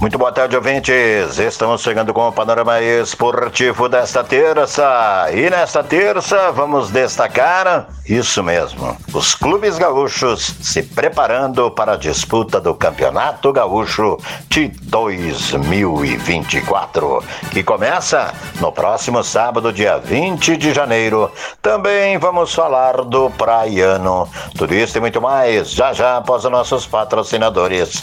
Muito boa tarde, ouvintes. Estamos chegando com o panorama esportivo desta terça. E nesta terça vamos destacar isso mesmo: os clubes gaúchos se preparando para a disputa do Campeonato Gaúcho de 2024, que começa no próximo sábado, dia 20 de janeiro. Também vamos falar do Praiano. Tudo isso e muito mais já já após os nossos patrocinadores.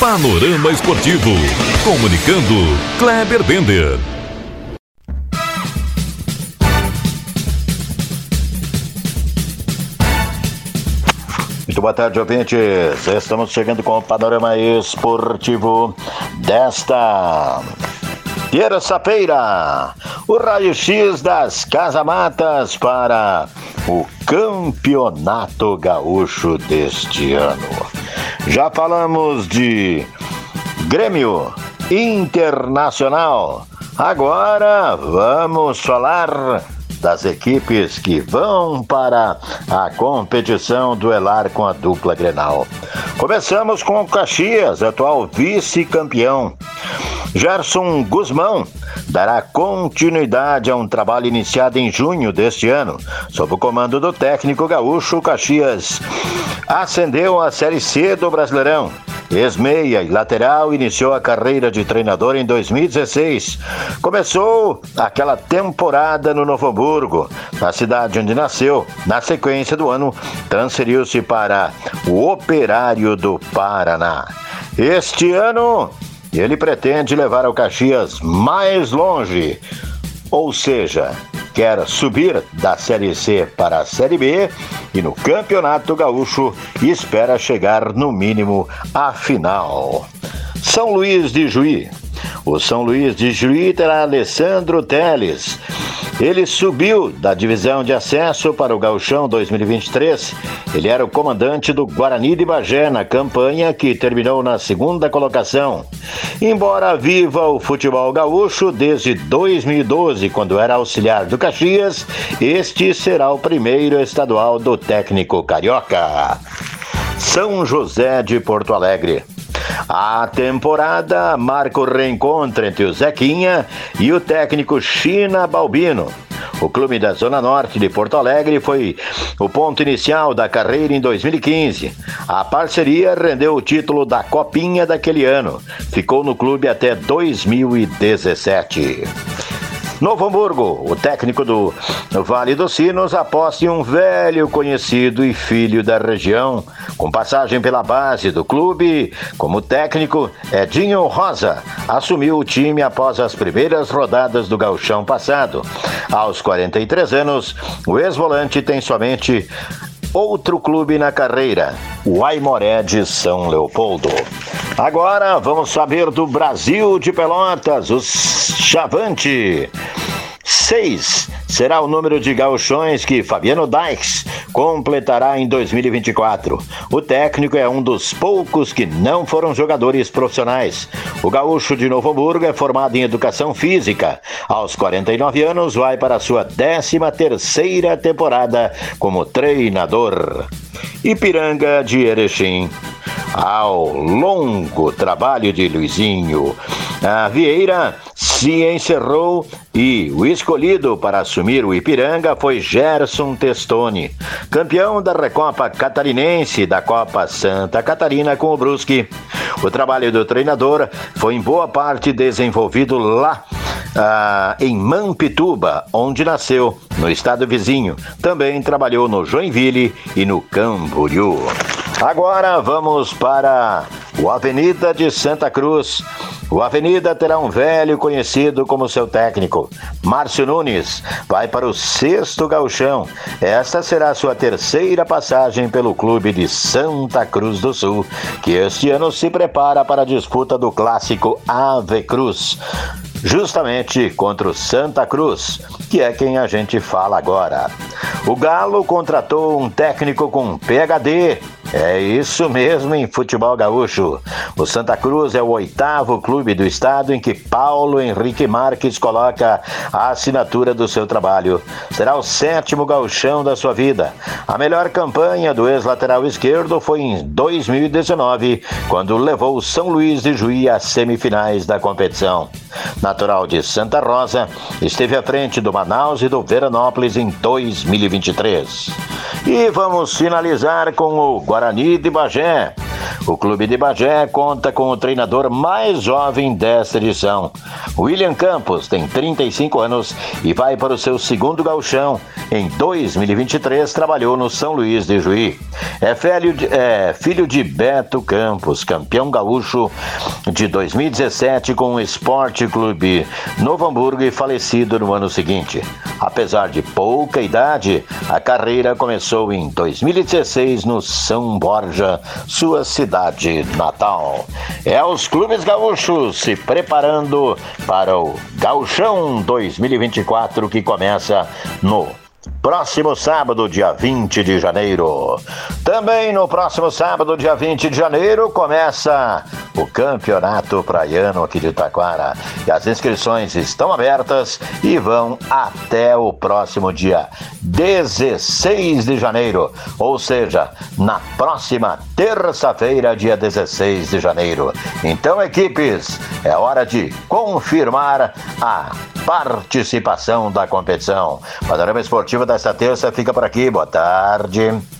Panorama Esportivo. Comunicando, Kleber Bender. Muito boa tarde, ouvintes. Estamos chegando com o panorama esportivo desta terça-feira. O raio-x das casamatas para o Campeonato Gaúcho deste ano. Já falamos de Grêmio Internacional. Agora vamos falar das equipes que vão para a competição duelar com a dupla Grenal. Começamos com o Caxias, atual vice-campeão. Gerson Guzmão dará continuidade a um trabalho iniciado em junho deste ano, sob o comando do técnico gaúcho Caxias. Ascendeu à Série C do Brasileirão. Ex-meia e lateral, iniciou a carreira de treinador em 2016. Começou aquela temporada no Novo Hamburgo, na cidade onde nasceu. Na sequência do ano, transferiu-se para o Operário do Paraná. Este ano, ele pretende levar o Caxias mais longe, ou seja, quer subir da Série C para a Série B e no Campeonato Gaúcho espera chegar no mínimo à final. São Luís de Juí. O São Luís de Juí terá Alessandro Teles, ele subiu da divisão de acesso para o Gauchão 2023. Ele era o comandante do Guarani de Bagé na campanha que terminou na segunda colocação. Embora viva o futebol gaúcho desde 2012, quando era auxiliar do Caxias, este será o primeiro estadual do técnico carioca. São José de Porto Alegre. A temporada marca o reencontro entre o Zequinha e o técnico China Balbino. O clube da Zona Norte de Porto Alegre foi o ponto inicial da carreira em 2015. A parceria rendeu o título da Copinha daquele ano. Ficou no clube até 2017. Novo Hamburgo, o técnico do Vale dos Sinos aposta em um velho conhecido e filho da região, com passagem pela base do clube. Como técnico, Edinho Rosa assumiu o time após as primeiras rodadas do gauchão passado. Aos 43 anos, o ex-volante tem somente outro clube na carreira, o Aimoré de São Leopoldo. Agora vamos saber do Brasil de Pelotas, o Chavante. Seis será o número de gauchões que Fabiano Dykes completará em 2024. O técnico é um dos poucos que não foram jogadores profissionais. O gaúcho de Novo Hamburgo é formado em educação física. Aos 49 anos, vai para a sua 13 terceira temporada como treinador. Ipiranga de Erechim ao longo trabalho de Luizinho. A Vieira se encerrou e o escolhido para assumir o Ipiranga foi Gerson Testoni, campeão da Recopa Catarinense da Copa Santa Catarina com o Brusque. O trabalho do treinador foi em boa parte desenvolvido lá ah, em Mampituba, onde nasceu, no estado vizinho. Também trabalhou no Joinville e no Camboriú. Agora vamos para o Avenida de Santa Cruz. O Avenida terá um velho conhecido como seu técnico. Márcio Nunes vai para o sexto gauchão. Esta será sua terceira passagem pelo clube de Santa Cruz do Sul, que este ano se prepara para a disputa do clássico Ave Cruz justamente contra o Santa Cruz, que é quem a gente fala agora. O Galo contratou um técnico com PhD é isso mesmo em futebol gaúcho. O Santa Cruz é o oitavo clube do estado em que Paulo Henrique Marques coloca a assinatura do seu trabalho. Será o sétimo gauchão da sua vida. A melhor campanha do ex-lateral esquerdo foi em 2019, quando levou o São Luís de Juí às semifinais da competição. Natural de Santa Rosa, esteve à frente do Manaus e do Veranópolis em 2023. E vamos finalizar com o Guarani de Bagé. O clube de Bagé conta com o treinador mais jovem desta edição. William Campos tem 35 anos e vai para o seu segundo galchão. Em 2023 trabalhou no São Luís de Juí. É filho de, é filho de Beto Campos, campeão gaúcho de 2017 com o Esporte Clube Novo Hamburgo e falecido no ano seguinte. Apesar de pouca idade, a carreira começou em 2016 no São Borja, sua cidade cidade natal. É os clubes gaúchos se preparando para o Gauchão 2024 que começa no Próximo sábado, dia 20 de janeiro. Também no próximo sábado, dia 20 de janeiro, começa o Campeonato Praiano aqui de Taquara. E as inscrições estão abertas e vão até o próximo dia 16 de janeiro, ou seja, na próxima terça-feira, dia 16 de janeiro. Então, equipes, é hora de confirmar a participação da competição. Panorama Esportivo desta terça fica por aqui. Boa tarde.